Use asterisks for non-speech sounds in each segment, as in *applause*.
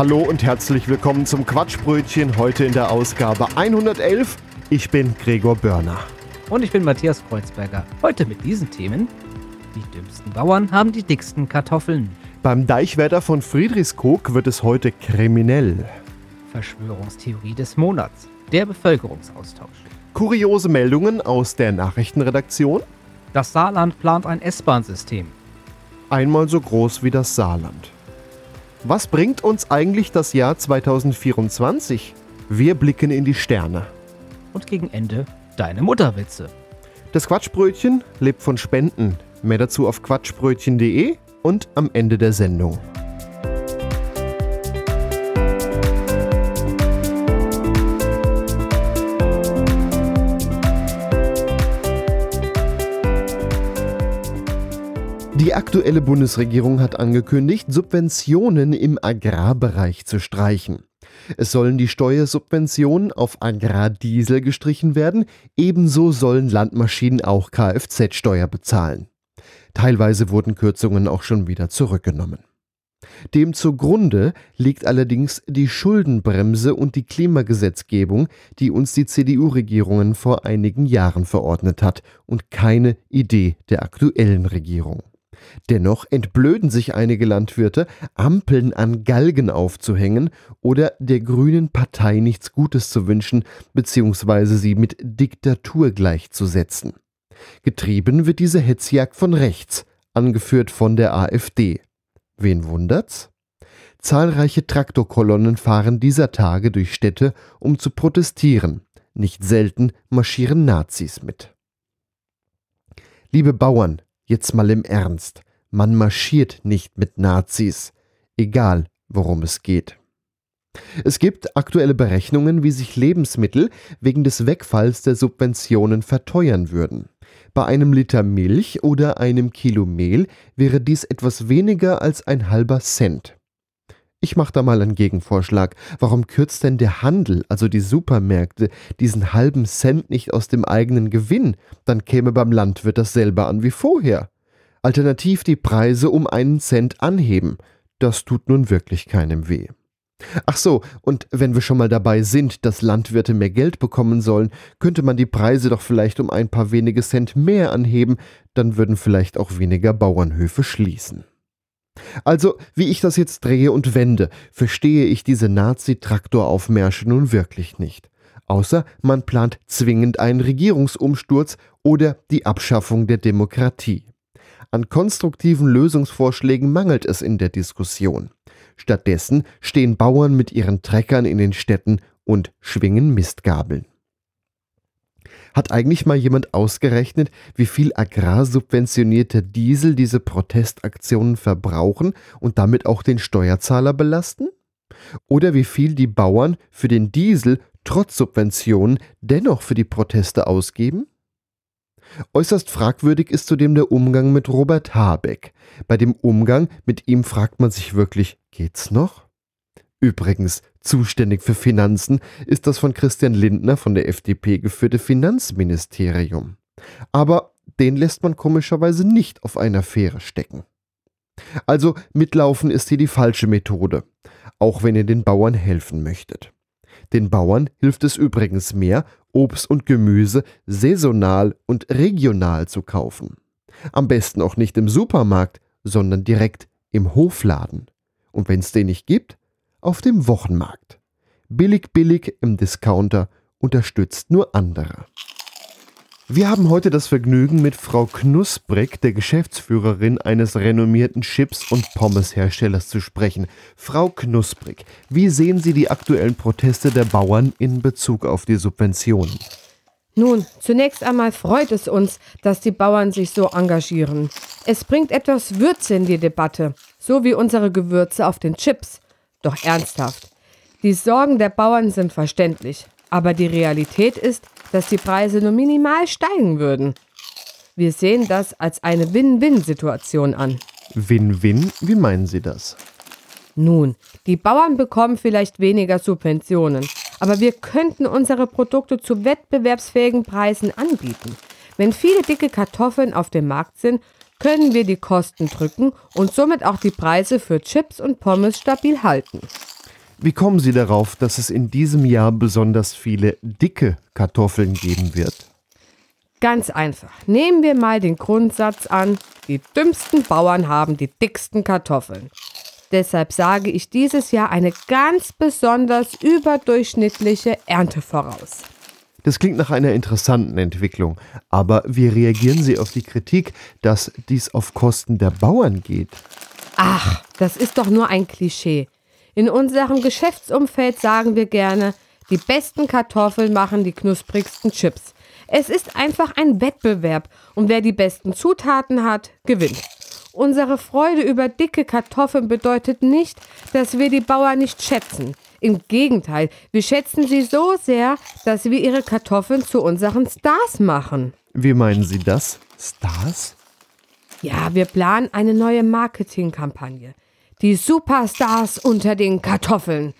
Hallo und herzlich willkommen zum Quatschbrötchen. Heute in der Ausgabe 111. Ich bin Gregor Börner. Und ich bin Matthias Kreuzberger. Heute mit diesen Themen. Die dümmsten Bauern haben die dicksten Kartoffeln. Beim Deichwärter von Friedrichskoog wird es heute kriminell. Verschwörungstheorie des Monats. Der Bevölkerungsaustausch. Kuriose Meldungen aus der Nachrichtenredaktion. Das Saarland plant ein S-Bahn-System. Einmal so groß wie das Saarland. Was bringt uns eigentlich das Jahr 2024? Wir blicken in die Sterne. Und gegen Ende deine Mutterwitze. Das Quatschbrötchen lebt von Spenden. Mehr dazu auf quatschbrötchen.de und am Ende der Sendung. Die aktuelle Bundesregierung hat angekündigt, Subventionen im Agrarbereich zu streichen. Es sollen die Steuersubventionen auf Agrardiesel gestrichen werden, ebenso sollen Landmaschinen auch Kfz-Steuer bezahlen. Teilweise wurden Kürzungen auch schon wieder zurückgenommen. Dem zugrunde liegt allerdings die Schuldenbremse und die Klimagesetzgebung, die uns die CDU-Regierungen vor einigen Jahren verordnet hat, und keine Idee der aktuellen Regierung. Dennoch entblöden sich einige Landwirte, Ampeln an Galgen aufzuhängen oder der Grünen Partei nichts Gutes zu wünschen bzw. sie mit Diktatur gleichzusetzen. Getrieben wird diese Hetzjagd von rechts, angeführt von der AfD. Wen wundert's? Zahlreiche Traktorkolonnen fahren dieser Tage durch Städte, um zu protestieren. Nicht selten marschieren Nazis mit. Liebe Bauern, jetzt mal im Ernst. Man marschiert nicht mit Nazis, egal worum es geht. Es gibt aktuelle Berechnungen, wie sich Lebensmittel wegen des Wegfalls der Subventionen verteuern würden. Bei einem Liter Milch oder einem Kilo Mehl wäre dies etwas weniger als ein halber Cent. Ich mache da mal einen Gegenvorschlag. Warum kürzt denn der Handel, also die Supermärkte, diesen halben Cent nicht aus dem eigenen Gewinn? Dann käme beim Landwirt dasselbe an wie vorher. Alternativ die Preise um einen Cent anheben. Das tut nun wirklich keinem weh. Ach so, und wenn wir schon mal dabei sind, dass Landwirte mehr Geld bekommen sollen, könnte man die Preise doch vielleicht um ein paar wenige Cent mehr anheben, dann würden vielleicht auch weniger Bauernhöfe schließen. Also, wie ich das jetzt drehe und wende, verstehe ich diese Nazi-Traktoraufmärsche nun wirklich nicht. Außer man plant zwingend einen Regierungsumsturz oder die Abschaffung der Demokratie. An konstruktiven Lösungsvorschlägen mangelt es in der Diskussion. Stattdessen stehen Bauern mit ihren Treckern in den Städten und schwingen Mistgabeln. Hat eigentlich mal jemand ausgerechnet, wie viel agrarsubventionierter Diesel diese Protestaktionen verbrauchen und damit auch den Steuerzahler belasten? Oder wie viel die Bauern für den Diesel trotz Subventionen dennoch für die Proteste ausgeben? Äußerst fragwürdig ist zudem der Umgang mit Robert Habeck. Bei dem Umgang mit ihm fragt man sich wirklich, geht's noch? Übrigens, zuständig für Finanzen ist das von Christian Lindner von der FDP geführte Finanzministerium. Aber den lässt man komischerweise nicht auf einer Fähre stecken. Also mitlaufen ist hier die falsche Methode, auch wenn ihr den Bauern helfen möchtet. Den Bauern hilft es übrigens mehr, Obst und Gemüse saisonal und regional zu kaufen. Am besten auch nicht im Supermarkt, sondern direkt im Hofladen. Und wenn es den nicht gibt, auf dem Wochenmarkt. Billig, billig im Discounter unterstützt nur andere. Wir haben heute das Vergnügen, mit Frau Knusprig, der Geschäftsführerin eines renommierten Chips- und Pommesherstellers, zu sprechen. Frau Knusprig, wie sehen Sie die aktuellen Proteste der Bauern in Bezug auf die Subventionen? Nun, zunächst einmal freut es uns, dass die Bauern sich so engagieren. Es bringt etwas Würze in die Debatte, so wie unsere Gewürze auf den Chips. Doch ernsthaft, die Sorgen der Bauern sind verständlich, aber die Realität ist, dass die Preise nur minimal steigen würden. Wir sehen das als eine Win-Win-Situation an. Win-Win? Wie meinen Sie das? Nun, die Bauern bekommen vielleicht weniger Subventionen, aber wir könnten unsere Produkte zu wettbewerbsfähigen Preisen anbieten. Wenn viele dicke Kartoffeln auf dem Markt sind, können wir die Kosten drücken und somit auch die Preise für Chips und Pommes stabil halten. Wie kommen Sie darauf, dass es in diesem Jahr besonders viele dicke Kartoffeln geben wird? Ganz einfach. Nehmen wir mal den Grundsatz an, die dümmsten Bauern haben die dicksten Kartoffeln. Deshalb sage ich dieses Jahr eine ganz besonders überdurchschnittliche Ernte voraus. Das klingt nach einer interessanten Entwicklung, aber wie reagieren Sie auf die Kritik, dass dies auf Kosten der Bauern geht? Ach, das ist doch nur ein Klischee. In unserem Geschäftsumfeld sagen wir gerne, die besten Kartoffeln machen die knusprigsten Chips. Es ist einfach ein Wettbewerb und wer die besten Zutaten hat, gewinnt. Unsere Freude über dicke Kartoffeln bedeutet nicht, dass wir die Bauern nicht schätzen. Im Gegenteil, wir schätzen sie so sehr, dass wir ihre Kartoffeln zu unseren Stars machen. Wie meinen Sie das? Stars? Ja, wir planen eine neue Marketingkampagne. Die Superstars unter den Kartoffeln.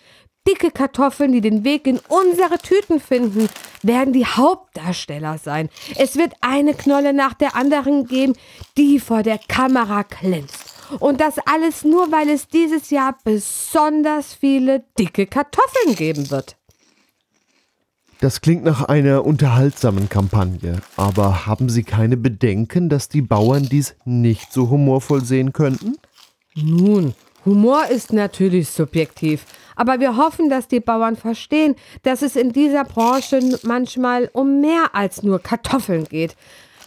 Dicke Kartoffeln, die den Weg in unsere Tüten finden, werden die Hauptdarsteller sein. Es wird eine Knolle nach der anderen geben, die vor der Kamera glänzt. Und das alles nur, weil es dieses Jahr besonders viele dicke Kartoffeln geben wird. Das klingt nach einer unterhaltsamen Kampagne, aber haben Sie keine Bedenken, dass die Bauern dies nicht so humorvoll sehen könnten? Nun, Humor ist natürlich subjektiv, aber wir hoffen, dass die Bauern verstehen, dass es in dieser Branche manchmal um mehr als nur Kartoffeln geht.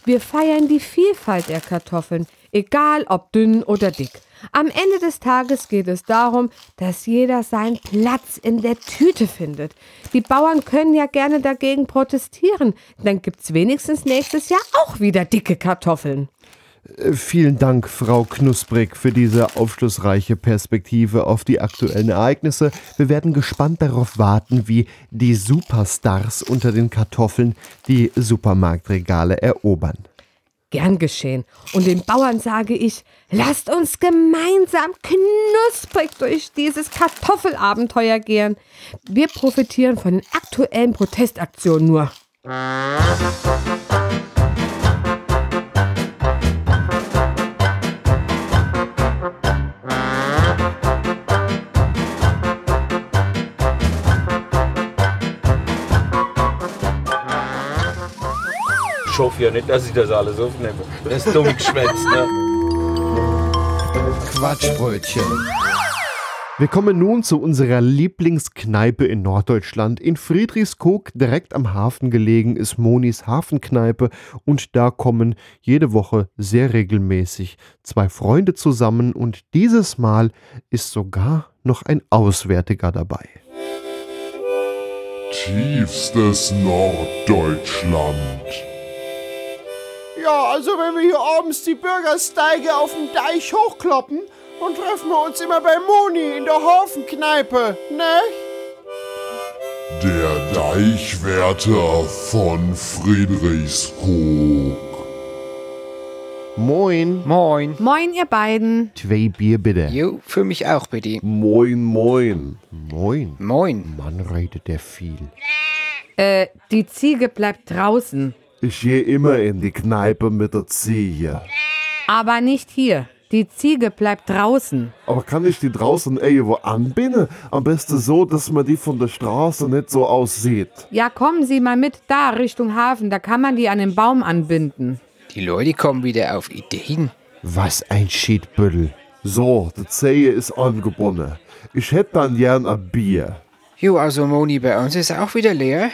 Wir feiern die Vielfalt der Kartoffeln, egal ob dünn oder dick. Am Ende des Tages geht es darum, dass jeder seinen Platz in der Tüte findet. Die Bauern können ja gerne dagegen protestieren, dann gibt's wenigstens nächstes Jahr auch wieder dicke Kartoffeln. Äh, Vielen Dank, Frau Knusprig, für diese aufschlussreiche Perspektive auf die aktuellen Ereignisse. Wir werden gespannt darauf warten, wie die Superstars unter den Kartoffeln die Supermarktregale erobern. Gern geschehen. Und den Bauern sage ich, lasst uns gemeinsam knusprig durch dieses Kartoffelabenteuer gehen. Wir profitieren von den aktuellen Protestaktionen nur. Ich hoffe ja nicht, dass ich das alles aufnehme. Das ist dumm geschwätzt, ne? Quatschbrötchen. Wir kommen nun zu unserer Lieblingskneipe in Norddeutschland. In Friedrichskoog, direkt am Hafen gelegen, ist Monis Hafenkneipe und da kommen jede Woche sehr regelmäßig zwei Freunde zusammen und dieses Mal ist sogar noch ein Auswärtiger dabei. Tiefstes Norddeutschland. Ja, also wenn wir hier abends die Bürgersteige auf dem Deich hochkloppen, dann treffen wir uns immer bei Moni in der Hafenkneipe, ne? Der Deichwärter von Friedrichskoog. Moin. Moin. Moin, ihr beiden. Zwei Bier bitte. Jo, für mich auch bitte. Moin, moin. Moin. Moin. Mann, redet der viel. Äh, die Ziege bleibt draußen. Ich gehe immer in die Kneipe mit der Ziege. Aber nicht hier. Die Ziege bleibt draußen. Aber kann ich die draußen irgendwo anbinden? Am besten so, dass man die von der Straße nicht so aussieht. Ja, kommen Sie mal mit da Richtung Hafen, da kann man die an den Baum anbinden. Die Leute kommen wieder auf Ideen. Was ein Schiedbüttel. So, die Zehe ist angebunden. Ich hätte dann gern ein Bier. Jo, also Moni, bei uns ist auch wieder leer.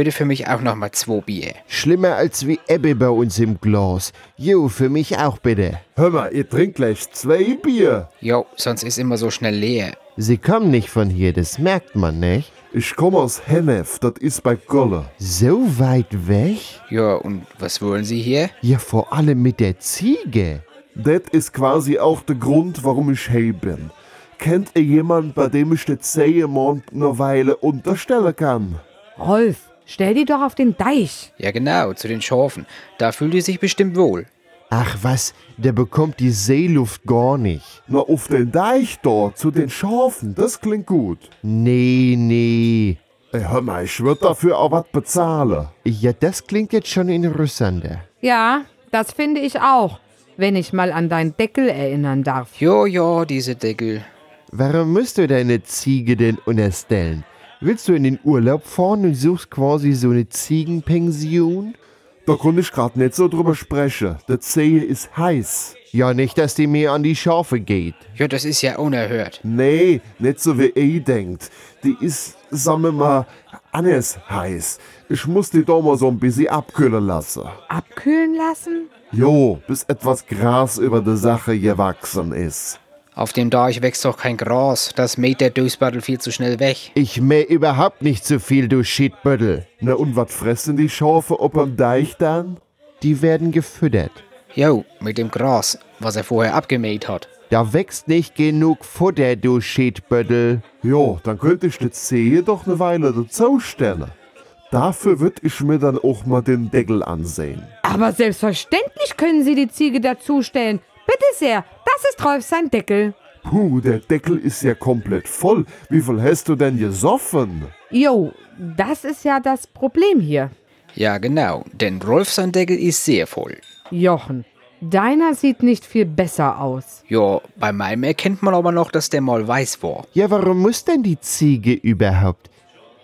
Bitte für mich auch nochmal zwei Bier. Schlimmer als wie Ebbe bei uns im Glas. Jo, für mich auch bitte. Hör mal, ihr trinkt gleich zwei Bier. Jo, sonst ist immer so schnell leer. Sie kommen nicht von hier, das merkt man nicht. Ich komme aus Hennef, das ist bei Golle. So weit weg? Ja, und was wollen Sie hier? Ja, vor allem mit der Ziege. Das ist quasi auch der Grund, warum ich hey bin. Kennt ihr jemand, bei dem ich das Sägemond eine Weile unterstellen kann? Rolf, stell die doch auf den Deich. Ja, genau, zu den Schafen. Da fühlt ihr sich bestimmt wohl. Ach was, der bekommt die Seeluft gar nicht. Na, auf den Deich dort, zu den Schafen, das klingt gut. Nee, nee. Ey, hör mal, ich würd dafür auch was bezahlen. Ja, das klingt jetzt schon interessanter. Ja, das finde ich auch, wenn ich mal an deinen Deckel erinnern darf. Jo, ja, diese Deckel. Warum musst du deine Ziege denn unterstellen? Willst du in den Urlaub fahren und suchst quasi so eine Ziegenpension? Da konnte ich grad nicht so drüber sprechen. Der Zehe ist heiß. Ja, nicht, dass die mir an die Schafe geht. Ja, das ist ja unerhört. Nee, nicht so wie ihr denkt. Die ist, sagen wir mal, anders heiß. Ich muss die da mal so ein bisschen abkühlen lassen. Abkühlen lassen? Jo, bis etwas Gras über die Sache gewachsen ist. Auf dem Deich wächst doch kein Gras. Das mäht der Dösbattel viel zu schnell weg. Ich mäh überhaupt nicht so viel, du Shitbüttel. Na und was fressen die Schafe ob am Deich dann? Die werden gefüttert. Jo, mit dem Gras, was er vorher abgemäht hat. Da wächst nicht genug Futter, du Shitbüttel. Jo, dann könnte ich die Zehe doch eine Weile dazu stellen. Dafür würd ich mir dann auch mal den Deckel ansehen. Aber selbstverständlich können Sie die Ziege dazustellen. Bitte sehr, das ist Rolf sein Deckel. Puh, der Deckel ist ja komplett voll. Wie viel hast du denn gesoffen? Jo, das ist ja das Problem hier. Ja, genau, denn Rolf sein Deckel ist sehr voll. Jochen, deiner sieht nicht viel besser aus. Ja, bei meinem erkennt man aber noch, dass der mal weiß war. Ja, warum muss denn die Ziege überhaupt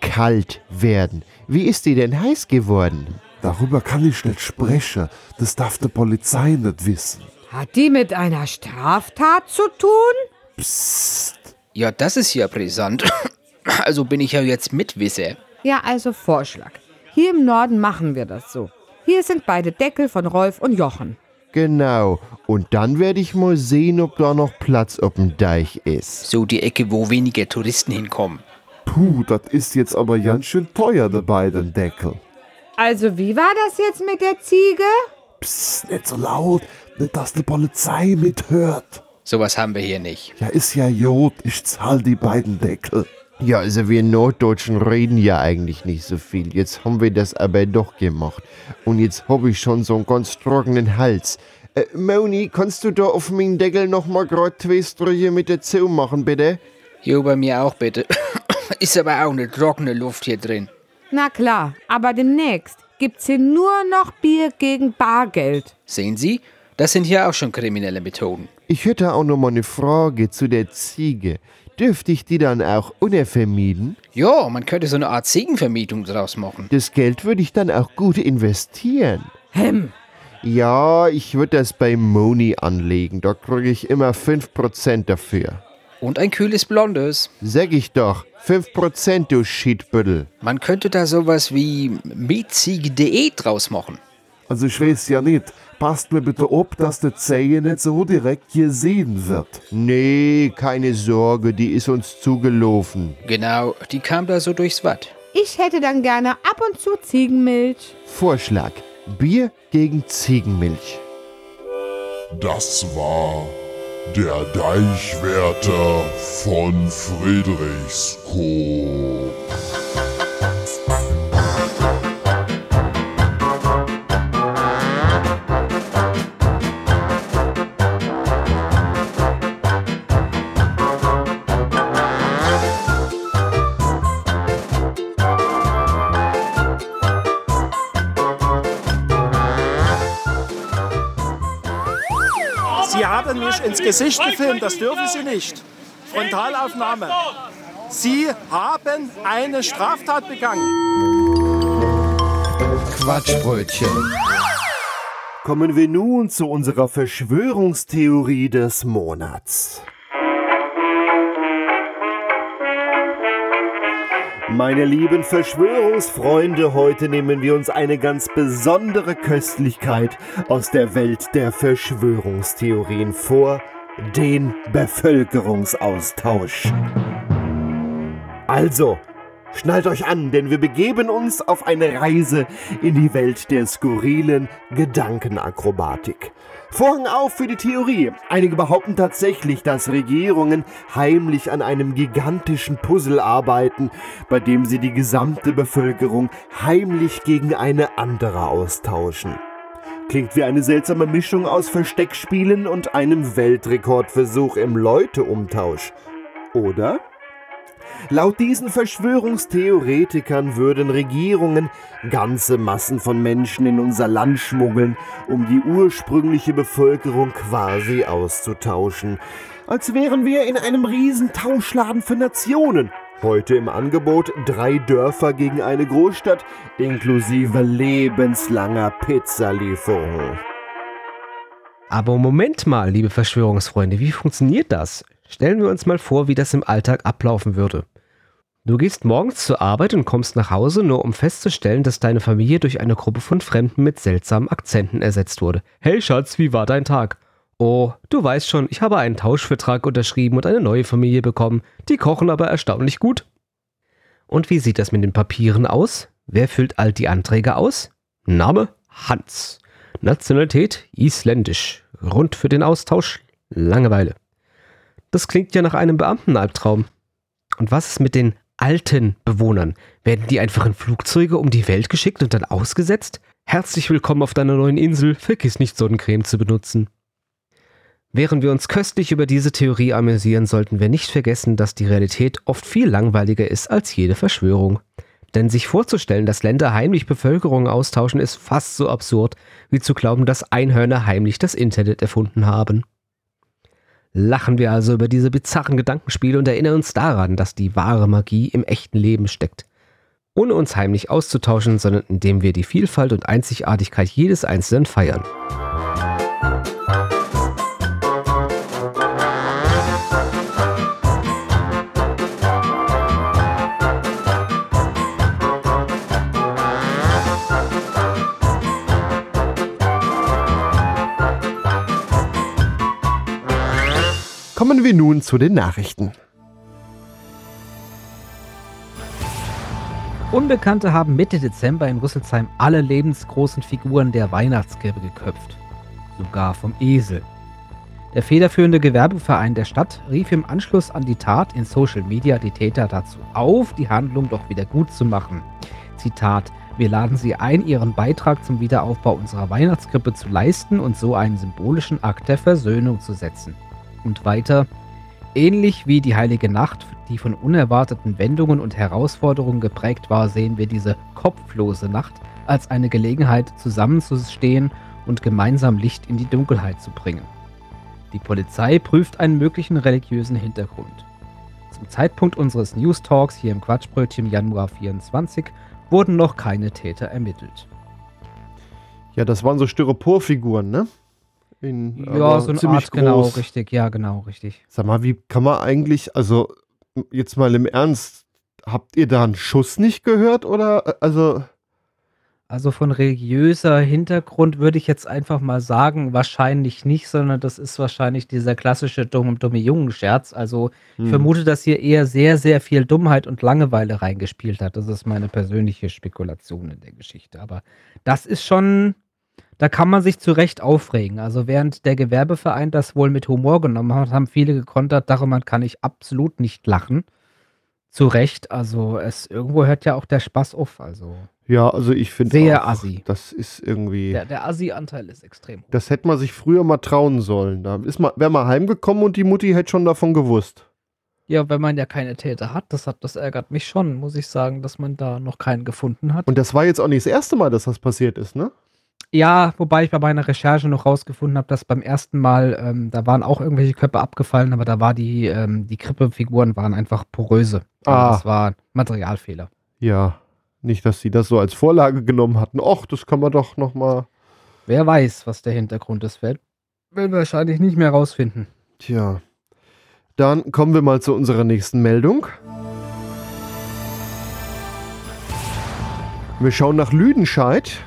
kalt werden? Wie ist die denn heiß geworden? Darüber kann ich nicht sprechen. Das darf die Polizei nicht wissen. Hat die mit einer Straftat zu tun? Ja, das ist ja brisant. *coughs* Also bin ich ja jetzt Mitwisser. Ja, also Vorschlag. Hier im Norden machen wir das so. Hier sind beide Deckel von Rolf und Jochen. Genau. Und dann werde ich mal sehen, ob da noch Platz auf dem Deich ist. So die Ecke, wo weniger Touristen hinkommen. Puh, das ist jetzt aber ganz schön teuer, der beiden Deckel. Also wie war das jetzt mit der Ziege? Psst, nicht so laut, nicht dass die Polizei mithört. Sowas haben wir hier nicht. Ja, ist ja Jod, ich zahl die beiden Deckel. Ja, also wir Norddeutschen reden ja eigentlich nicht so viel. Jetzt haben wir das aber doch gemacht. Und jetzt habe ich schon so einen ganz trockenen Hals. Äh, Moni, kannst du da auf meinen Deckel noch mal grad zwei Striche mit dazu machen, bitte? Jo, bei mir auch bitte. *coughs* Ist aber auch eine trockene Luft hier drin. Na klar, aber demnächst gibt's hier nur noch Bier gegen Bargeld. Sehen Sie, das sind hier auch schon kriminelle Methoden. Ich hätte auch noch mal eine Frage zu der Ziege. Dürfte ich die dann auch untervermieten? Ja, man könnte so eine Art Ziegenvermietung draus machen. Das Geld würde ich dann auch gut investieren. Hem, Ja, ich würde das bei Moni anlegen. Da kriege ich immer 5% dafür. Und ein kühles Blondes. Sag ich doch, 5% du Schiedbüttel. Man könnte da sowas wie mietziege.de draus machen. Also ich weiß ja nicht. Passt mir bitte ob, dass die Zehe nicht so direkt gesehen wird. Nee, keine Sorge, die ist uns zugelaufen. Genau, die kam da so durchs Watt. ich hätte dann gerne ab und zu Ziegenmilch. Vorschlag: Bier gegen Ziegenmilch. Das war der Deichwärter von Friedrichskoog. Ins Gesicht gefilmt, das dürfen Sie nicht. Frontalaufnahme. Sie haben eine Straftat begangen. Quatschbrötchen. Kommen wir nun zu unserer Verschwörungstheorie des Monats. Meine lieben Verschwörungsfreunde, heute nehmen wir uns eine ganz besondere Köstlichkeit aus der Welt der Verschwörungstheorien vor, den Bevölkerungsaustausch. Also, Schnallt euch an, denn wir begeben uns auf eine Reise in die Welt der skurrilen Gedankenakrobatik. Vorhang auf für die Theorie. Einige behaupten tatsächlich, dass Regierungen heimlich an einem gigantischen Puzzle arbeiten, bei dem sie die gesamte Bevölkerung heimlich gegen eine andere austauschen. Klingt wie eine seltsame Mischung aus Versteckspielen und einem Weltrekordversuch im Leuteumtausch. Oder? Laut diesen Verschwörungstheoretikern würden Regierungen ganze Massen von Menschen in unser Land schmuggeln, um die ursprüngliche Bevölkerung quasi auszutauschen. Als wären wir in einem riesen Tauschladen für Nationen. Heute im Angebot drei Dörfer gegen eine Großstadt inklusive lebenslanger Pizzalieferung. Aber Moment mal, liebe Verschwörungsfreunde, wie funktioniert das? Stellen wir uns mal vor, wie das im Alltag ablaufen würde. Du gehst morgens zur Arbeit und kommst nach Hause, nur um festzustellen, dass deine Familie durch eine Gruppe von Fremden mit seltsamen Akzenten ersetzt wurde. Hey Schatz, wie war dein Tag? Oh, du weißt schon, ich habe einen Tauschvertrag unterschrieben und eine neue Familie bekommen. Die kochen aber erstaunlich gut. Und wie sieht das mit den Papieren aus? Wer füllt all die Anträge aus? Name Hans. Nationalität isländisch. Grund für den Austausch Langeweile. Das klingt ja nach einem Beamtenalbtraum. Und was ist mit den alten Bewohnern? Werden die einfach in Flugzeuge um die Welt geschickt und dann ausgesetzt? Herzlich willkommen auf deiner neuen Insel. Vergiss nicht Sonnencreme zu benutzen. Während wir uns köstlich über diese Theorie amüsieren, sollten wir nicht vergessen, dass die Realität oft viel langweiliger ist als jede Verschwörung. Denn sich vorzustellen, dass Länder heimlich Bevölkerung austauschen, ist fast so absurd, wie zu glauben, dass Einhörner heimlich das Internet erfunden haben. Lachen wir also über diese bizarren Gedankenspiele und erinnern uns daran, dass die wahre Magie im echten Leben steckt. Ohne uns heimlich auszutauschen, sondern indem wir die Vielfalt und Einzigartigkeit jedes Einzelnen feiern. Kommen wir nun zu den Nachrichten. Unbekannte haben Mitte Dezember in Rüsselsheim alle lebensgroßen Figuren der Weihnachtskrippe geköpft. Sogar vom Esel. Der federführende Gewerbeverein der Stadt rief im Anschluss an die Tat in Social Media die Täter dazu auf, die Handlung doch wieder gut zu machen. Zitat: Wir laden Sie ein, Ihren Beitrag zum Wiederaufbau unserer Weihnachtskrippe zu leisten und so einen symbolischen Akt der Versöhnung zu setzen. Und weiter, ähnlich wie die Heilige Nacht, die von unerwarteten Wendungen und Herausforderungen geprägt war, sehen wir diese kopflose Nacht als eine Gelegenheit, zusammenzustehen und gemeinsam Licht in die Dunkelheit zu bringen. Die Polizei prüft einen möglichen religiösen Hintergrund. Zum Zeitpunkt unseres News Talks hier im Quatschbrötchen Januar 24 wurden noch keine Täter ermittelt. Ja, das waren so Styroporfiguren, ne? In, Ja, so eine Art, genau, richtig, ja, genau, richtig. Sag mal, wie kann man eigentlich, also jetzt mal im Ernst, habt ihr da einen Schuss nicht gehört oder, also, Also von religiöser Hintergrund würde ich jetzt einfach mal sagen, wahrscheinlich nicht, sondern das ist wahrscheinlich dieser klassische dumme, dumme Jungen-Scherz. Also ich Hm. vermute, dass hier eher sehr, sehr viel Dummheit und Langeweile reingespielt hat. Das ist meine persönliche Spekulation in der Geschichte. Aber das ist schon, da kann man sich zu Recht aufregen. Also während der Gewerbeverein das wohl mit Humor genommen hat, haben viele gekontert, darüber kann ich absolut nicht lachen. Zu Recht, also es irgendwo hört ja auch der Spaß auf. Also ja, also ich finde Sehr auch, assi. das ist irgendwie, der, der Assi-Anteil ist extrem hoch. das hätte man sich früher mal trauen sollen. Da ist man, wäre man heimgekommen und die Mutti hätte schon davon gewusst. Ja, wenn man ja keine Täter hat, das hat, das ärgert mich schon, muss ich sagen, dass man da noch keinen gefunden hat. Und das war jetzt auch nicht das erste Mal, dass das passiert ist, ne? Ja, wobei ich bei meiner Recherche noch rausgefunden habe, dass beim ersten Mal, ähm, da waren auch irgendwelche Köpfe abgefallen, aber da war die, ähm, die Krippefiguren waren einfach poröse. Also Ah. Das war Materialfehler. Ja, nicht, dass sie das so als Vorlage genommen hatten. Och, das kann man doch noch mal. Wer weiß, was der Hintergrund ist, werden wir wahrscheinlich nicht mehr rausfinden. Tja. Dann kommen wir mal zu unserer nächsten Meldung. Wir schauen nach Lüdenscheid.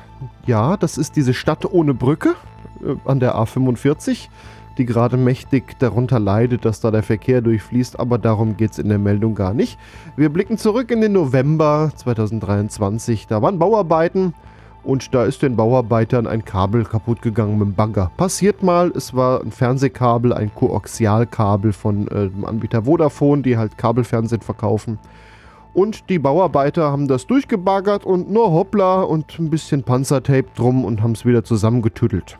Ja, das ist diese Stadt ohne Brücke äh, an der A45, die gerade mächtig darunter leidet, dass da der Verkehr durchfließt, aber darum geht es in der Meldung gar nicht. Wir blicken zurück in den November 2023. Da waren Bauarbeiten und da ist den Bauarbeitern ein Kabel kaputt gegangen mit dem Bagger. Passiert mal, es war ein Fernsehkabel, ein Koaxialkabel von äh, dem Anbieter Vodafone, die halt Kabelfernsehen verkaufen. Und die Bauarbeiter haben das durchgebaggert und nur hoppla und ein bisschen Panzertape drum und haben es wieder zusammengetüttelt.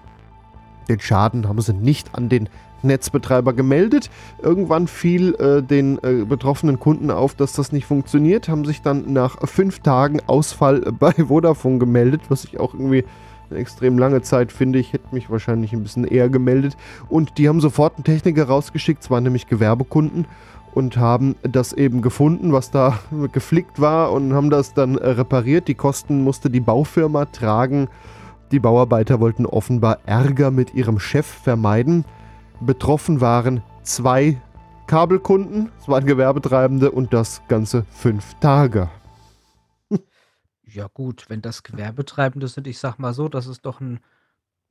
Den Schaden haben sie nicht an den Netzbetreiber gemeldet. Irgendwann fiel äh, den äh, betroffenen Kunden auf, dass das nicht funktioniert, haben sich dann nach fünf Tagen Ausfall *laughs* bei Vodafone gemeldet, was ich auch irgendwie eine extrem lange Zeit finde. Ich hätte mich wahrscheinlich ein bisschen eher gemeldet. Und die haben sofort einen Techniker rausgeschickt, zwar nämlich Gewerbekunden, und haben das eben gefunden, was da *laughs* geflickt war und haben das dann äh, repariert. Die Kosten musste die Baufirma tragen. Die Bauarbeiter wollten offenbar Ärger mit ihrem Chef vermeiden. Betroffen waren zwei Kabelkunden, es waren Gewerbetreibende und das Ganze fünf Tage. Ja gut, wenn das Gewerbetreibende sind, ich sag mal so, das ist doch ein,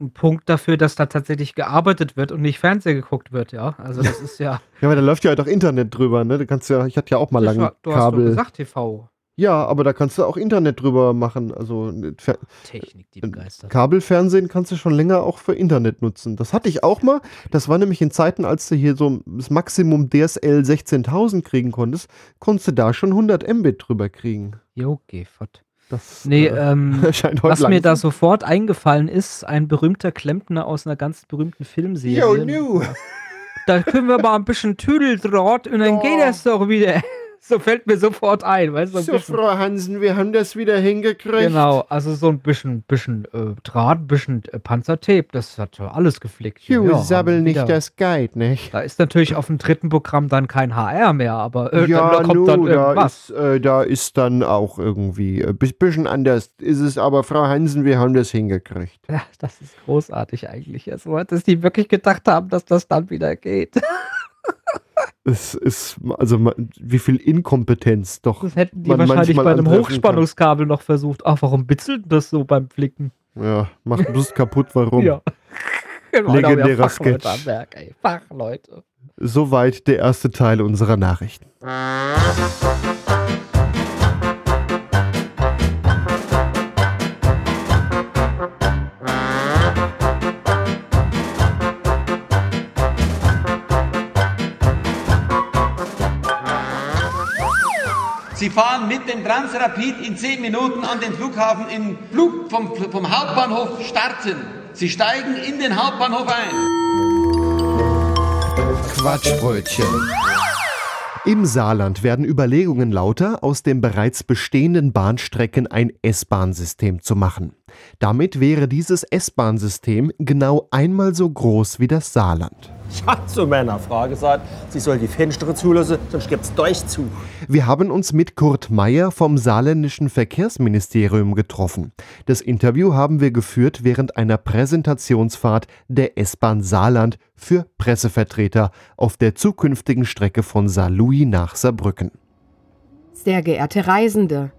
ein Punkt dafür, dass da tatsächlich gearbeitet wird und nicht Fernsehen geguckt wird, ja. Also das ist ja. *laughs* Ja, aber da läuft ja halt auch Internet drüber, ne? Du kannst ja, ich hatte ja auch mal lange du hast gesagt TV. Ja, aber da kannst du auch Internet drüber machen. Also Fer Technik, die begeistert. Kabelfernsehen kannst du schon länger auch für Internet nutzen. Das hatte ich auch mal. Das war nämlich in Zeiten, als du hier so das Maximum DSL 16.000 kriegen konntest, konntest du da schon 100 Mbit drüber kriegen. Jo, geh fort. Das Nee, äh, ähm, *laughs* scheint heute was mir da langsam- sofort eingefallen ist, ein berühmter Klempner aus einer ganz berühmten Filmserie. Yo, nu. Da können wir mal ein bisschen Tüdeldraht und dann geht das doch wieder. So fällt mir sofort ein, weißt So, bisschen- Frau Hansen, wir haben das wieder hingekriegt. Genau, also so ein bisschen, bisschen äh, Draht, ein bisschen äh, Panzertape, das hat alles geflickt. You ja, sabbel nicht wieder- das Guide, nicht? Da ist natürlich auf dem dritten Programm dann kein HR mehr, aber äh, ja, da kommt nu, dann da irgendwas. ist, äh, da ist dann auch irgendwie ein bisschen anders ist es, aber Frau Hansen, wir haben das hingekriegt. Ja, das ist großartig eigentlich. Also, dass die wirklich gedacht haben, dass das dann wieder geht. *laughs* Es ist, also wie viel Inkompetenz doch. Das hätten die man wahrscheinlich bei einem antreffen kann. Hochspannungskabel noch versucht. Ach, warum bitzelt das so beim Flicken? Ja, macht bloß kaputt, warum? Ja. *laughs* Genau, Legendärer Sketch. am Werk, ey. Fachleute. Soweit der erste Teil unserer Nachrichten. Sie fahren mit dem Transrapid in 10 Minuten an den Flughafen in Flug vom, vom Hauptbahnhof starten. Sie steigen in den Hauptbahnhof ein. Quatschbrötchen. Im Saarland werden Überlegungen lauter, aus den bereits bestehenden Bahnstrecken ein S-Bahn-System zu machen. Damit wäre dieses S-Bahn-System genau einmal so groß wie das Saarland. Ich hab zu meiner Frau gesagt, sie soll die Fenster zulassen, sonst gibt's Durchzug. Wir haben uns mit Kurt Meyer vom saarländischen Verkehrsministerium getroffen. Das Interview haben wir geführt während einer Präsentationsfahrt der S-Bahn Saarland für Pressevertreter auf der zukünftigen Strecke von Saarlouis nach Saarbrücken. Sehr geehrte Reisende,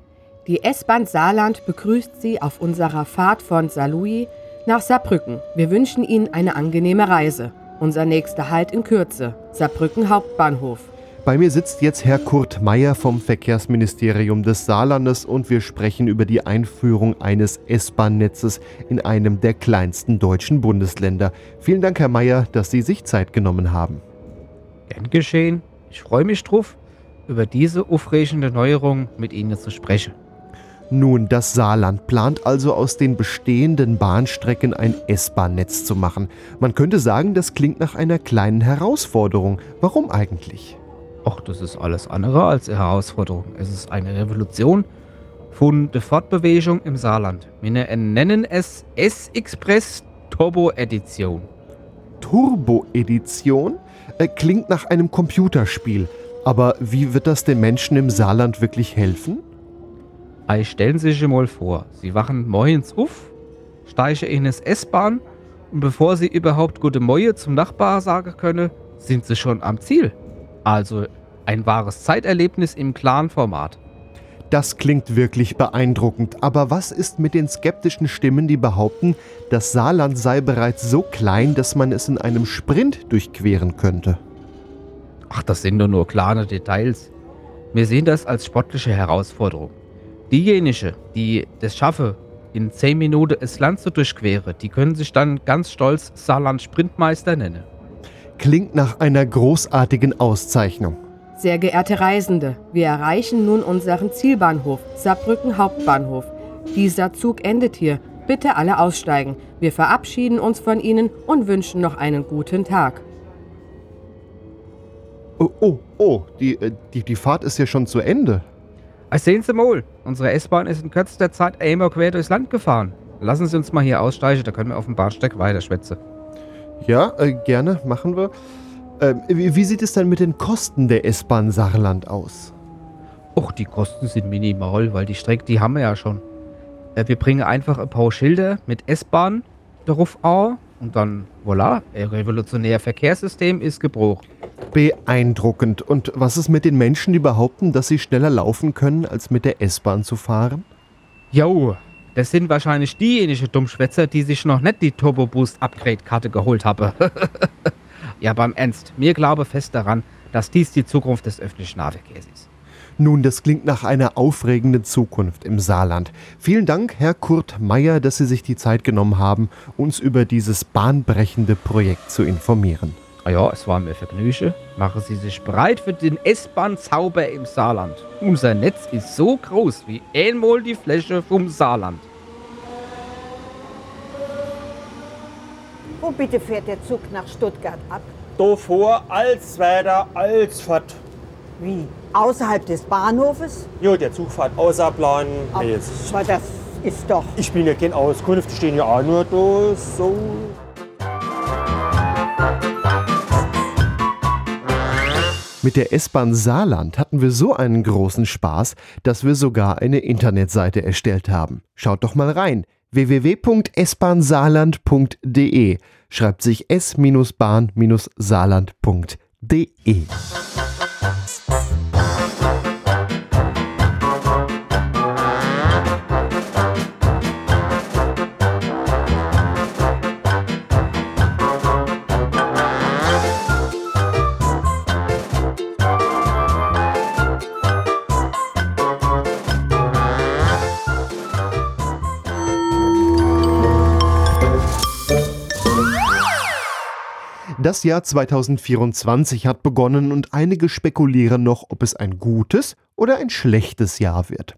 die S-Bahn Saarland begrüßt Sie auf unserer Fahrt von Saarlouis nach Saarbrücken. Wir wünschen Ihnen eine angenehme Reise. Unser nächster Halt in Kürze, Saarbrücken Hauptbahnhof. Bei mir sitzt jetzt Herr Kurt Meyer vom Verkehrsministerium des Saarlandes und wir sprechen über die Einführung eines S-Bahn-Netzes in einem der kleinsten deutschen Bundesländer. Vielen Dank, Herr Meyer, dass Sie sich Zeit genommen haben. Gern geschehen. Ich freue mich drauf, über diese aufregende Neuerung mit Ihnen zu sprechen. Nun, das Saarland plant also aus den bestehenden Bahnstrecken ein S-Bahn-Netz zu machen. Man könnte sagen, das klingt nach einer kleinen Herausforderung. Warum eigentlich? Ach, das ist alles andere als eine Herausforderung. Es ist eine Revolution von der Fortbewegung im Saarland. Wir nennen es S-Express Turbo Edition. Turbo-Edition? Äh, klingt nach einem Computerspiel. Aber wie wird das den Menschen im Saarland wirklich helfen? Ei, stellen Sie sich mal vor, Sie wachen morgens auf, steigen in das S-Bahn und bevor Sie überhaupt gute Moje zum Nachbar sagen können, sind Sie schon am Ziel. Also ein wahres Zeiterlebnis im klaren Format. Das klingt wirklich beeindruckend, aber was ist mit den skeptischen Stimmen, die behaupten, das Saarland sei bereits so klein, dass man es in einem Sprint durchqueren könnte? Ach, das sind doch nur kleine Details. Wir sehen das als sportliche Herausforderung. Diejenigen, die das schaffen, in 10 Minuten das Land zu durchqueren, die können sich dann ganz stolz Saarland Sprintmeister nennen. Klingt nach einer großartigen Auszeichnung. Sehr geehrte Reisende, wir erreichen nun unseren Zielbahnhof, Saarbrücken Hauptbahnhof. Dieser Zug endet hier. Bitte alle aussteigen. Wir verabschieden uns von Ihnen und wünschen noch einen guten Tag. Oh, oh, oh, die, äh, die, die Fahrt ist ja schon zu Ende. Ich sehen Sie mal, unsere S-Bahn ist in kürzester Zeit einmal quer durchs Land gefahren. Lassen Sie uns mal hier aussteigen, da können wir auf dem Bahnsteig weiterschwätzen. Ja, äh, gerne, machen wir. Ähm, wie, wie sieht es denn mit den Kosten der S-Bahn Saarland aus? Och, die Kosten sind minimal, weil die Strecke, die haben wir ja schon. Äh, wir bringen einfach ein paar Schilder mit S-Bahn darauf an und dann, voilà, ein revolutionär Verkehrssystem ist gebrochen. Beeindruckend. Und was ist mit den Menschen, die behaupten, dass sie schneller laufen können, als mit der S-Bahn zu fahren? Jo, das sind wahrscheinlich diejenigen Dummschwätzer, die sich noch nicht die Turbo Boost Upgrade-Karte geholt haben. *laughs* ja, beim Ernst, mir glaube fest daran, dass dies die Zukunft des öffentlichen Nahverkehrs ist. Nun, das klingt nach einer aufregenden Zukunft im Saarland. Vielen Dank, Herr Kurt Meyer, dass Sie sich die Zeit genommen haben, uns über dieses bahnbrechende Projekt zu informieren. Ah ja, es war mir Vergnügen. Machen Sie sich bereit für den S-Bahn-Zauber im Saarland. Unser Netz ist so groß wie einmal die Fläche vom Saarland. Wo bitte fährt der Zug nach Stuttgart ab? Da vor Alswerder, Alsfort. Wie? Außerhalb des Bahnhofes? Jo, der Zug fährt außerplan. Ach, Jetzt. aber das ist doch. Ich bin ja kein Auskunft, die stehen ja auch nur da so. Mit der S-Bahn Saarland hatten wir so einen großen Spaß, dass wir sogar eine Internetseite erstellt haben. Schaut doch mal rein. www.sbahnsaarland.de schreibt sich s-bahn-saarland.de. Das Jahr 2024 hat begonnen und einige spekulieren noch, ob es ein gutes oder ein schlechtes Jahr wird.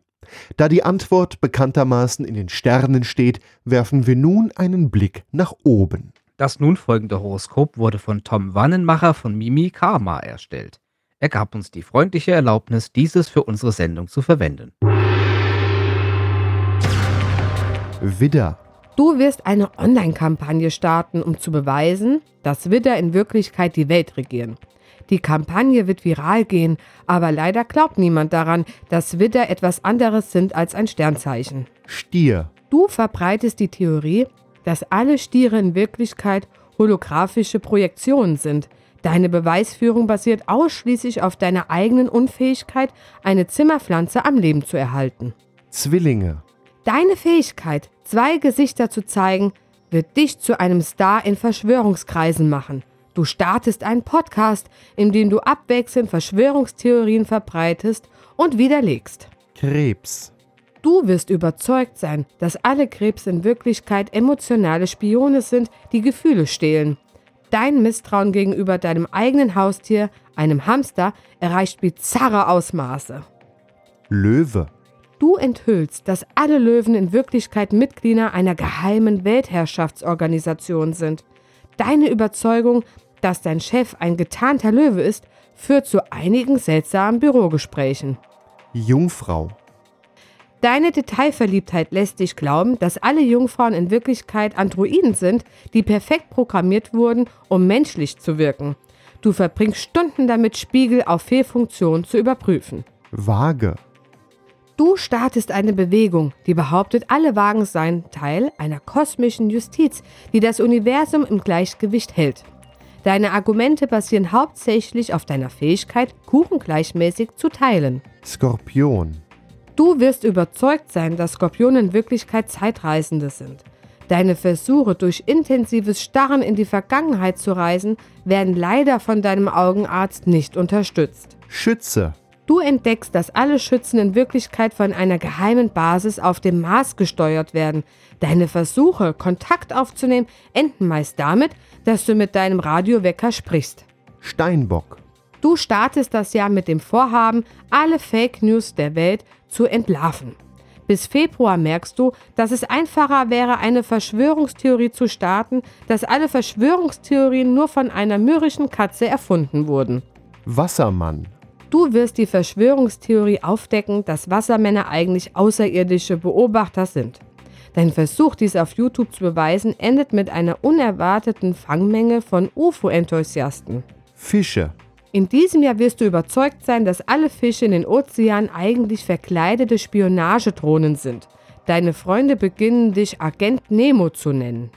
Da die Antwort bekanntermaßen in den Sternen steht, werfen wir nun einen Blick nach oben. Das nun folgende Horoskop wurde von Tom Wannenmacher von Mimi Karma erstellt. Er gab uns die freundliche Erlaubnis, dieses für unsere Sendung zu verwenden. Widder. Du wirst eine Online-Kampagne starten, um zu beweisen, dass Widder in Wirklichkeit die Welt regieren. Die Kampagne wird viral gehen, aber leider glaubt niemand daran, dass Widder etwas anderes sind als ein Sternzeichen. Stier. Du verbreitest die Theorie, dass alle Stiere in Wirklichkeit holographische Projektionen sind. Deine Beweisführung basiert ausschließlich auf deiner eigenen Unfähigkeit, eine Zimmerpflanze am Leben zu erhalten. Zwillinge. Deine Fähigkeit, zwei Gesichter zu zeigen, wird dich zu einem Star in Verschwörungskreisen machen. Du startest einen Podcast, in dem du abwechselnd Verschwörungstheorien verbreitest und widerlegst. Krebs. Du wirst überzeugt sein, dass alle Krebs in Wirklichkeit emotionale Spione sind, die Gefühle stehlen. Dein Misstrauen gegenüber deinem eigenen Haustier, einem Hamster, erreicht bizarre Ausmaße. Löwe. Du enthüllst, dass alle Löwen in Wirklichkeit Mitglieder einer geheimen Weltherrschaftsorganisation sind. Deine Überzeugung, dass dein Chef ein getarnter Löwe ist, führt zu einigen seltsamen Bürogesprächen. Jungfrau. Deine Detailverliebtheit lässt dich glauben, dass alle Jungfrauen in Wirklichkeit Androiden sind, die perfekt programmiert wurden, um menschlich zu wirken. Du verbringst Stunden damit, Spiegel auf Fehlfunktion zu überprüfen. Waage. Du startest eine Bewegung, die behauptet, alle Wagen seien Teil einer kosmischen Justiz, die das Universum im Gleichgewicht hält. Deine Argumente basieren hauptsächlich auf deiner Fähigkeit, Kuchen gleichmäßig zu teilen. Skorpion. Du wirst überzeugt sein, dass Skorpione in Wirklichkeit Zeitreisende sind. Deine Versuche, durch intensives Starren in die Vergangenheit zu reisen, werden leider von deinem Augenarzt nicht unterstützt. Schütze. Du entdeckst, dass alle Schützen in Wirklichkeit von einer geheimen Basis auf dem Mars gesteuert werden. Deine Versuche, Kontakt aufzunehmen, enden meist damit, dass du mit deinem Radiowecker sprichst. Steinbock. Du startest das Jahr mit dem Vorhaben, alle Fake News der Welt zu entlarven. Bis Februar merkst du, dass es einfacher wäre, eine Verschwörungstheorie zu starten, dass alle Verschwörungstheorien nur von einer mürrischen Katze erfunden wurden. Wassermann. Du wirst die Verschwörungstheorie aufdecken, dass Wassermänner eigentlich außerirdische Beobachter sind. Dein Versuch, dies auf YouTube zu beweisen, endet mit einer unerwarteten Fangmenge von UFO-Enthusiasten. Fische. In diesem Jahr wirst du überzeugt sein, dass alle Fische in den Ozeanen eigentlich verkleidete Spionagedrohnen sind. Deine Freunde beginnen dich Agent Nemo zu nennen.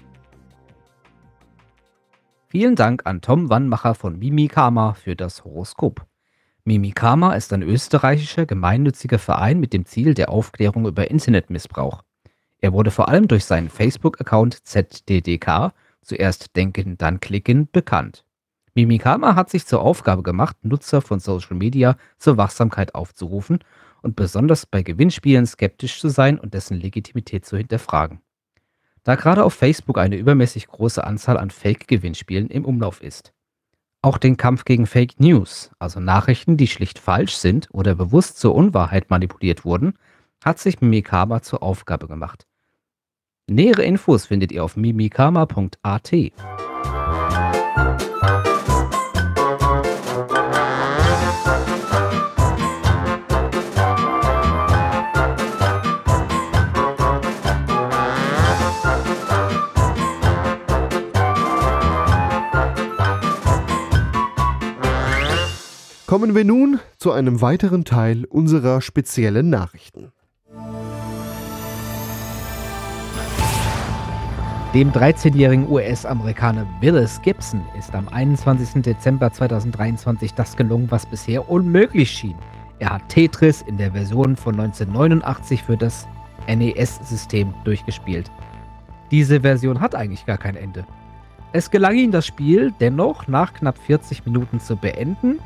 Vielen Dank an Tom Wannmacher von Mimikama für das Horoskop. Mimikama ist ein österreichischer gemeinnütziger Verein mit dem Ziel der Aufklärung über Internetmissbrauch. Er wurde vor allem durch seinen Facebook-Account ZDDK, zuerst denken, dann klicken, bekannt. Mimikama hat sich zur Aufgabe gemacht, Nutzer von Social Media zur Wachsamkeit aufzurufen und besonders bei Gewinnspielen skeptisch zu sein und dessen Legitimität zu hinterfragen. Da gerade auf Facebook eine übermäßig große Anzahl an Fake-Gewinnspielen im Umlauf ist. Auch den Kampf gegen Fake News, also Nachrichten, die schlicht falsch sind oder bewusst zur Unwahrheit manipuliert wurden, hat sich Mimikama zur Aufgabe gemacht. Nähere Infos findet ihr auf mimikama.at. Kommen wir nun zu einem weiteren Teil unserer speziellen Nachrichten. Dem 13-jährigen US-Amerikaner Willis Gibson ist am 21. Dezember 2023 das gelungen, was bisher unmöglich schien. Er hat Tetris in der Version von 1989 für das NES-System durchgespielt. Diese Version hat eigentlich gar kein Ende. Es gelang ihm das Spiel dennoch nach knapp 40 Minuten zu beenden.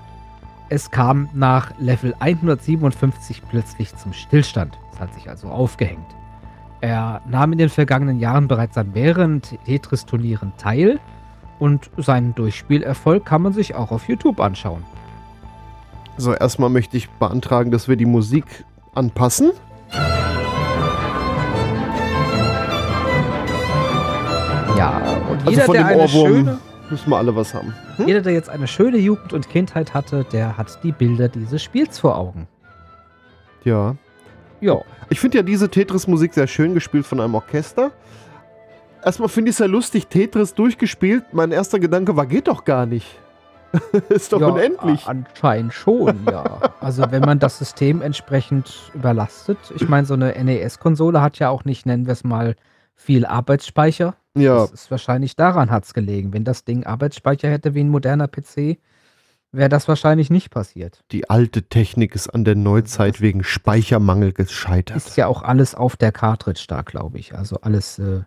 Es kam nach Level 157 plötzlich zum Stillstand. Es hat sich also aufgehängt. Er nahm in den vergangenen Jahren bereits an mehreren Tetris-Turnieren teil und seinen Durchspielerfolg kann man sich auch auf YouTube anschauen. So, erstmal möchte ich beantragen, dass wir die Musik anpassen. Ja, und Also jeder, von der eine schöne, müssen wir alle was haben. Hm? jeder, der jetzt eine schöne Jugend und Kindheit hatte, der hat die Bilder dieses Spiels vor Augen. Ja. Ja. Ich finde ja diese Tetris-Musik sehr schön gespielt von einem Orchester. Erstmal finde ich es ja lustig, Tetris durchgespielt. Mein erster Gedanke war, geht doch gar nicht. *laughs* Ist doch ja, unendlich. Anscheinend schon, ja. Also wenn man das System entsprechend überlastet. Ich meine, so eine NES-Konsole hat ja auch nicht, nennen wir es mal, viel Arbeitsspeicher. Ja. Das ist wahrscheinlich daran hat es gelegen. Wenn das Ding Arbeitsspeicher hätte wie ein moderner PC, wäre das wahrscheinlich nicht passiert. Die alte Technik ist an der Neuzeit wegen Speichermangel gescheitert. Ist ja auch alles auf der Cartridge da, glaube ich. Also alles, äh,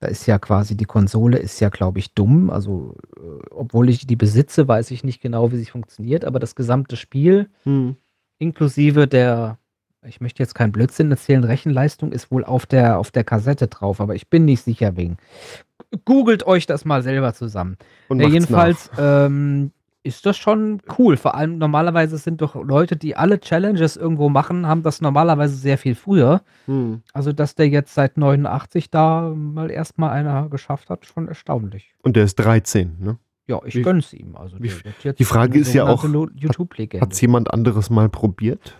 da ist ja quasi, die Konsole ist ja, glaube ich, dumm. Also, äh, obwohl ich die besitze, weiß ich nicht genau, wie sie funktioniert, aber das gesamte Spiel, Hm. inklusive der, ich möchte jetzt keinen Blödsinn erzählen, Rechenleistung ist wohl auf der, auf der Kassette drauf, aber ich bin nicht sicher wegen. Googelt euch das mal selber zusammen. Und macht's jedenfalls ähm, ist das schon cool. Vor allem normalerweise sind doch Leute, die alle Challenges irgendwo machen, haben das normalerweise sehr viel früher. Hm. Also, dass der jetzt seit 89 da mal erstmal einer geschafft hat, schon erstaunlich. Und der ist 13, ne? Ja, ich Wie- gönn's ihm. Also, wie- Die Frage ist ja auch, hat es jemand anderes mal probiert?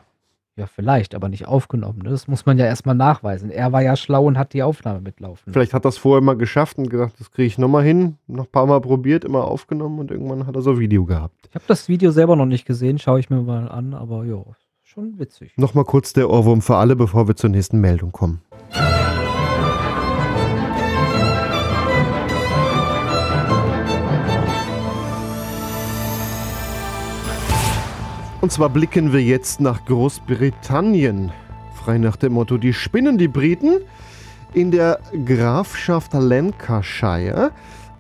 Ja, vielleicht, aber nicht aufgenommen. ne? Das muss man ja erstmal nachweisen. Er war ja schlau und hat die Aufnahme mitlaufen. Vielleicht hat er es vorher mal geschafft und gedacht, das kriege ich nochmal hin. Noch ein paar Mal probiert, immer aufgenommen und irgendwann hat er so ein Video gehabt. Ich habe das Video selber noch nicht gesehen, schaue ich mir mal an, aber ja, schon witzig. Nochmal kurz der Ohrwurm für alle, bevor wir zur nächsten Meldung kommen. Und zwar blicken wir jetzt nach Großbritannien. Frei nach dem Motto, die spinnen die Briten. In der Grafschaft Lancashire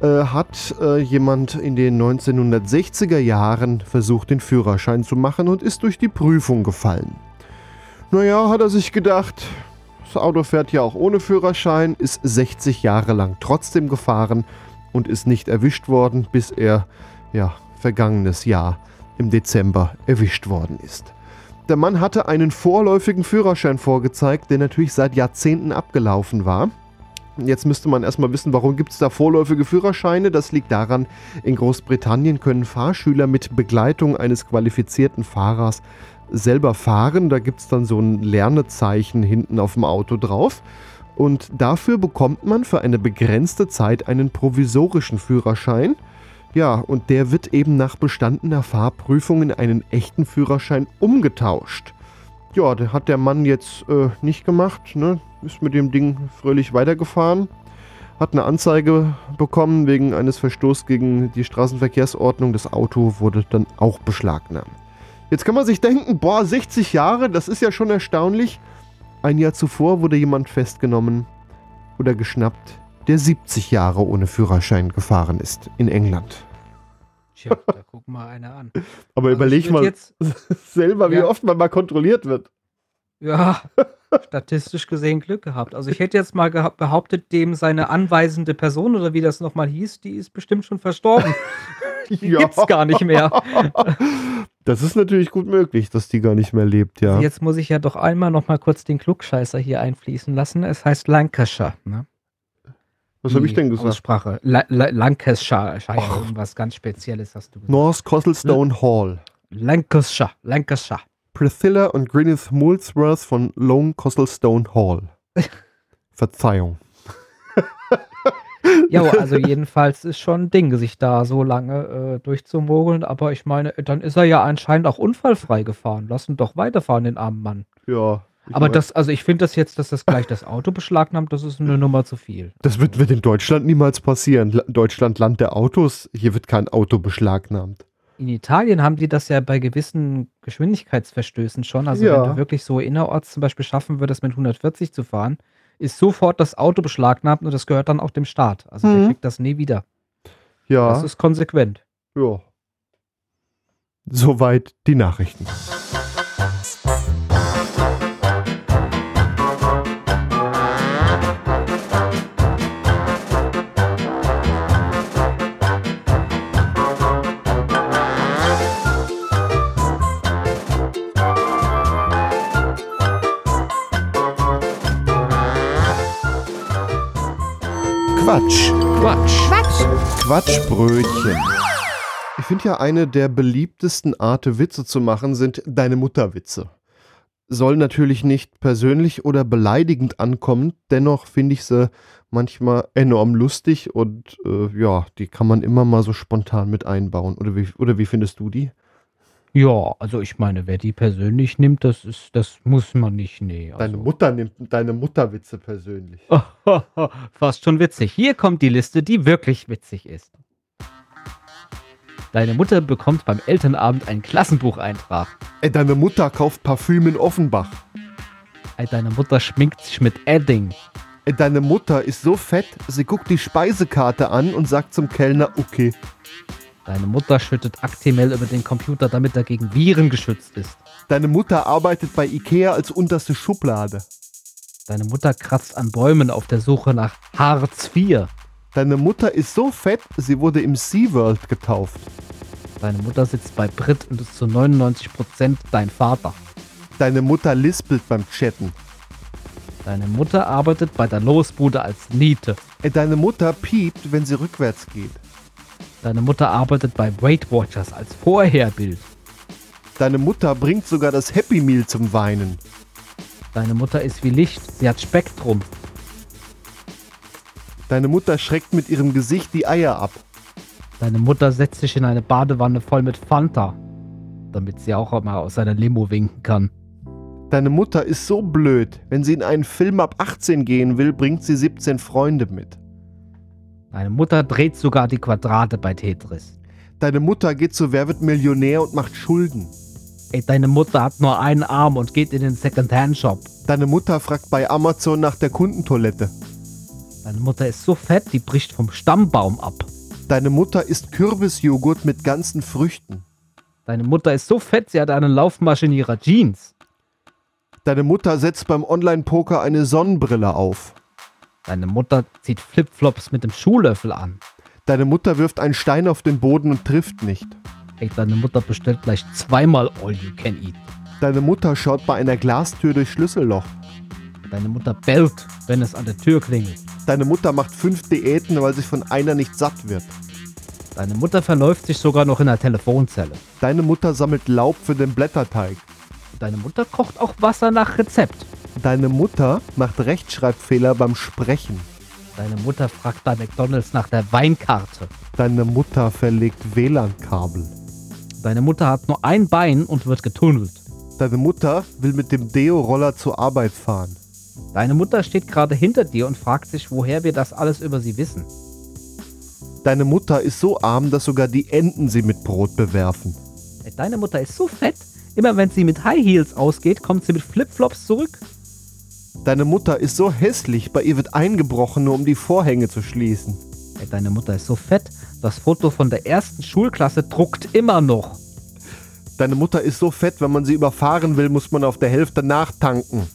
äh, hat äh, jemand in den 1960er Jahren versucht, den Führerschein zu machen und ist durch die Prüfung gefallen. Naja, hat er sich gedacht, das Auto fährt ja auch ohne Führerschein, ist 60 Jahre lang trotzdem gefahren und ist nicht erwischt worden, bis er, ja, vergangenes Jahr im Dezember erwischt worden ist. Der Mann hatte einen vorläufigen Führerschein vorgezeigt, der natürlich seit Jahrzehnten abgelaufen war. Jetzt müsste man erstmal wissen, warum gibt es da vorläufige Führerscheine? Das liegt daran, in Großbritannien können Fahrschüler mit Begleitung eines qualifizierten Fahrers selber fahren. Da gibt es dann so ein Lernezeichen hinten auf dem Auto drauf. Und dafür bekommt man für eine begrenzte Zeit einen provisorischen Führerschein. Ja, und der wird eben nach bestandener Fahrprüfung in einen echten Führerschein umgetauscht. Ja, der hat der Mann jetzt äh, nicht gemacht, ne? Ist mit dem Ding fröhlich weitergefahren. Hat eine Anzeige bekommen wegen eines Verstoßes gegen die Straßenverkehrsordnung. Das Auto wurde dann auch beschlagnahmt. Jetzt kann man sich denken, boah, 60 Jahre, das ist ja schon erstaunlich. Ein Jahr zuvor wurde jemand festgenommen oder geschnappt, der 70 Jahre ohne Führerschein gefahren ist in England. Tja, da guck mal einer an. *laughs* Aber Also überleg mal jetzt- *laughs* selber, wie Ja. oft man mal kontrolliert wird. Ja, statistisch gesehen Glück gehabt. Also ich hätte jetzt mal behauptet, dem seine anweisende Person oder wie das nochmal hieß, die ist bestimmt schon verstorben. *laughs* Die Ja. gibt's gar nicht mehr. Das ist natürlich gut möglich, dass die gar nicht mehr lebt, ja. Jetzt muss ich ja doch einmal noch mal kurz den Klugscheißer hier einfließen lassen. Es heißt Lancashire. Ne? Was habe ich denn gesagt? Aussprache. La La Lancashire. Irgendwas ganz Spezielles hast du gesagt. North Costlestone Hall. Lancashire. Lancashire. Priscilla und Gwyneth Molesworth von Lone Costlestone Hall. *laughs* Verzeihung. *laughs* Ja, also jedenfalls ist schon ein Ding, sich da so lange äh, durchzumogeln. Aber ich meine, dann ist er ja anscheinend auch unfallfrei gefahren. Lass ihn doch weiterfahren, den armen Mann. Ja. Aber das, also ich finde das jetzt, dass das gleich das Auto beschlagnahmt, das ist eine Nummer zu viel. Das wird, wird in Deutschland niemals passieren. La- Deutschland, Land der Autos. Hier wird kein Auto beschlagnahmt. In Italien haben die das ja bei gewissen Geschwindigkeitsverstößen schon. Also Ja. wenn du wirklich so innerorts zum Beispiel schaffen würdest, mit 140 zu fahren, ist sofort das Auto beschlagnahmt und das gehört dann auch dem Staat. Also der Mhm. kriegt das nie wieder. Ja. Das ist konsequent. ja. Soweit die Nachrichten. Quatsch. Quatsch. Quatsch. Quatschbrötchen. Ich finde ja eine der beliebtesten Arten, Witze zu machen, sind deine Mutterwitze. Soll natürlich nicht persönlich oder beleidigend ankommen, dennoch finde ich sie manchmal enorm lustig und äh, ja, die kann man immer mal so spontan mit einbauen. Oder wie, oder wie findest du die? Ja, also ich meine, wer die persönlich nimmt, das ist, das muss man nicht, nee. Deine Also. Mutter nimmt deine Mutterwitze persönlich. *laughs* Fast schon witzig. Hier kommt die Liste, die wirklich witzig ist. Deine Mutter bekommt beim Elternabend einen Klassenbucheintrag. Ey, deine Mutter kauft Parfüm in Offenbach. Ey, Deine Mutter schminkt sich mit Edding. Ey, deine Mutter ist so fett, sie guckt die Speisekarte an und sagt zum Kellner, okay. Deine Mutter schüttet Actimel über den Computer, damit er gegen Viren geschützt ist. Deine Mutter arbeitet bei Ikea als unterste Schublade. Deine Mutter kratzt an Bäumen auf der Suche nach Hartz IV. Deine Mutter ist so fett, sie wurde im SeaWorld getauft. Deine Mutter sitzt bei Brit und ist zu 99% dein Vater. Deine Mutter lispelt beim Chatten. Deine Mutter arbeitet bei der Losbude als Niete. Ey, deine Mutter piept, wenn sie rückwärts geht. Deine Mutter arbeitet bei Weight Watchers als Vorherbild. Deine Mutter bringt sogar das Happy Meal zum Weinen. Deine Mutter ist wie Licht, sie hat Spektrum. Deine Mutter schreckt mit ihrem Gesicht die Eier ab. Deine Mutter setzt sich in eine Badewanne voll mit Fanta, damit sie auch mal aus seiner Limo winken kann. Deine Mutter ist so blöd, wenn sie in einen Film ab 18 gehen will, bringt sie 17 Freunde mit. Deine Mutter dreht sogar die Quadrate bei Tetris. Deine Mutter geht zu Wer wird Millionär und macht Schulden. Ey, deine Mutter hat nur einen Arm und geht in den Secondhand-Shop. Deine Mutter fragt bei Amazon nach der Kundentoilette. Deine Mutter ist so fett, die bricht vom Stammbaum ab. Deine Mutter isst Kürbisjoghurt mit ganzen Früchten. Deine Mutter ist so fett, sie hat eine Laufmasche in ihrer Jeans. Deine Mutter setzt beim Online-Poker eine Sonnenbrille auf. Deine Mutter zieht Flipflops mit dem Schuhlöffel an. Deine Mutter wirft einen Stein auf den Boden und trifft nicht. Ey, deine Mutter bestellt gleich zweimal All You Can Eat. Deine Mutter schaut bei einer Glastür durch Schlüsselloch. Deine Mutter bellt, wenn es an der Tür klingelt. Deine Mutter macht fünf Diäten, weil sie von einer nicht satt wird. Deine Mutter verläuft sich sogar noch in der Telefonzelle. Deine Mutter sammelt Laub für den Blätterteig. Deine Mutter kocht auch Wasser nach Rezept. Deine Mutter macht Rechtschreibfehler beim Sprechen. Deine Mutter fragt bei McDonalds nach der Weinkarte. Deine Mutter verlegt WLAN-Kabel. Deine Mutter hat nur ein Bein und wird getunnelt. Deine Mutter will mit dem Deo-Roller zur Arbeit fahren. Deine Mutter steht gerade hinter dir und fragt sich, woher wir das alles über sie wissen. Deine Mutter ist so arm, dass sogar die Enten sie mit Brot bewerfen. Deine Mutter ist so fett, immer wenn sie mit High Heels ausgeht, kommt sie mit Flipflops zurück. Deine Mutter ist so hässlich, bei ihr wird eingebrochen, nur um die Vorhänge zu schließen. Ey, Deine Mutter ist so fett, das Foto von der ersten Schulklasse druckt immer noch. Deine Mutter ist so fett, wenn man sie überfahren will, muss man auf der Hälfte nachtanken.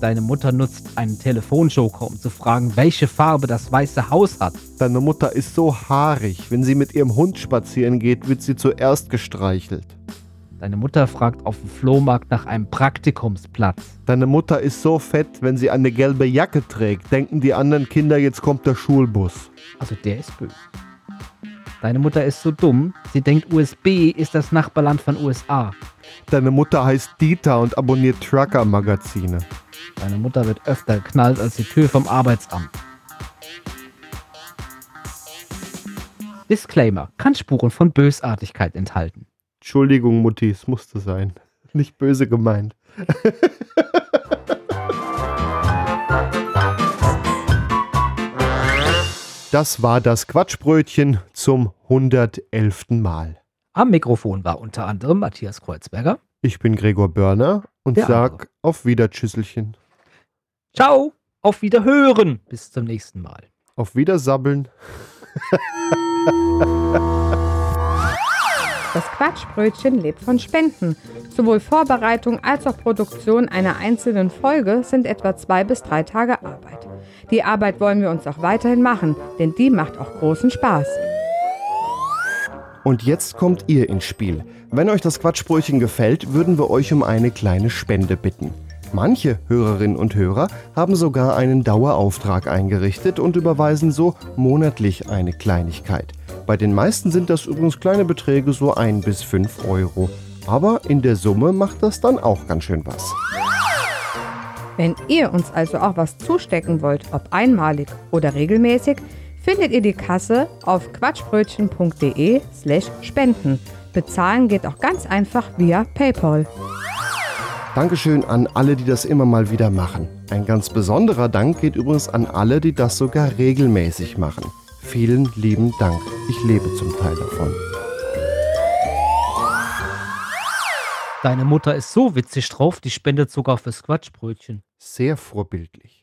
Deine Mutter nutzt einen Telefonjoker, um zu fragen, welche Farbe das Weiße Haus hat. Deine Mutter ist so haarig, wenn sie mit ihrem Hund spazieren geht, wird sie zuerst gestreichelt. Deine Mutter fragt auf dem Flohmarkt nach einem Praktikumsplatz. Deine Mutter ist so fett, wenn sie eine gelbe Jacke trägt, denken die anderen Kinder, jetzt kommt der Schulbus. Also der ist böse. Deine Mutter ist so dumm, sie denkt USB ist das Nachbarland von USA. Deine Mutter heißt Dieter und abonniert Trucker-Magazine. Deine Mutter wird öfter geknallt als die Tür vom Arbeitsamt. Disclaimer kann Spuren von Bösartigkeit enthalten. Entschuldigung, Mutti, es musste sein. *laughs* Nicht böse gemeint. Das war das Quatschbrötchen zum 111. Mal. Am Mikrofon war unter anderem Matthias Kreuzberger. Ich bin Gregor Börner und Der sag andere. auf Wiedertschüsselchen. Ciao, auf Wiederhören. Bis zum nächsten Mal. Auf Wiedersabbeln. *laughs* Das Quatschbrötchen lebt von Spenden. Sowohl Vorbereitung als auch Produktion einer einzelnen Folge sind etwa zwei bis drei Tage Arbeit. Die Arbeit wollen wir uns auch weiterhin machen, denn die macht auch großen Spaß. Und jetzt kommt ihr ins Spiel. Wenn euch das Quatschbrötchen gefällt, würden wir euch um eine kleine Spende bitten. Manche Hörerinnen und Hörer haben sogar einen Dauerauftrag eingerichtet und überweisen so monatlich eine Kleinigkeit. Bei den meisten sind das übrigens kleine Beträge, so 1 bis 5 Euro. Aber in der Summe macht das dann auch ganz schön was. Wenn ihr uns also auch was zustecken wollt, ob einmalig oder regelmäßig, findet ihr die Kasse auf quatschbrötchen.de slash spenden. Bezahlen geht auch ganz einfach via PayPal. Dankeschön an alle, die das immer mal wieder machen. Ein ganz besonderer Dank geht übrigens an alle, die das sogar regelmäßig machen. Vielen lieben Dank. Ich lebe zum Teil davon. Deine Mutter ist so witzig drauf, die spendet sogar fürs Quatschbrötchen. Sehr vorbildlich.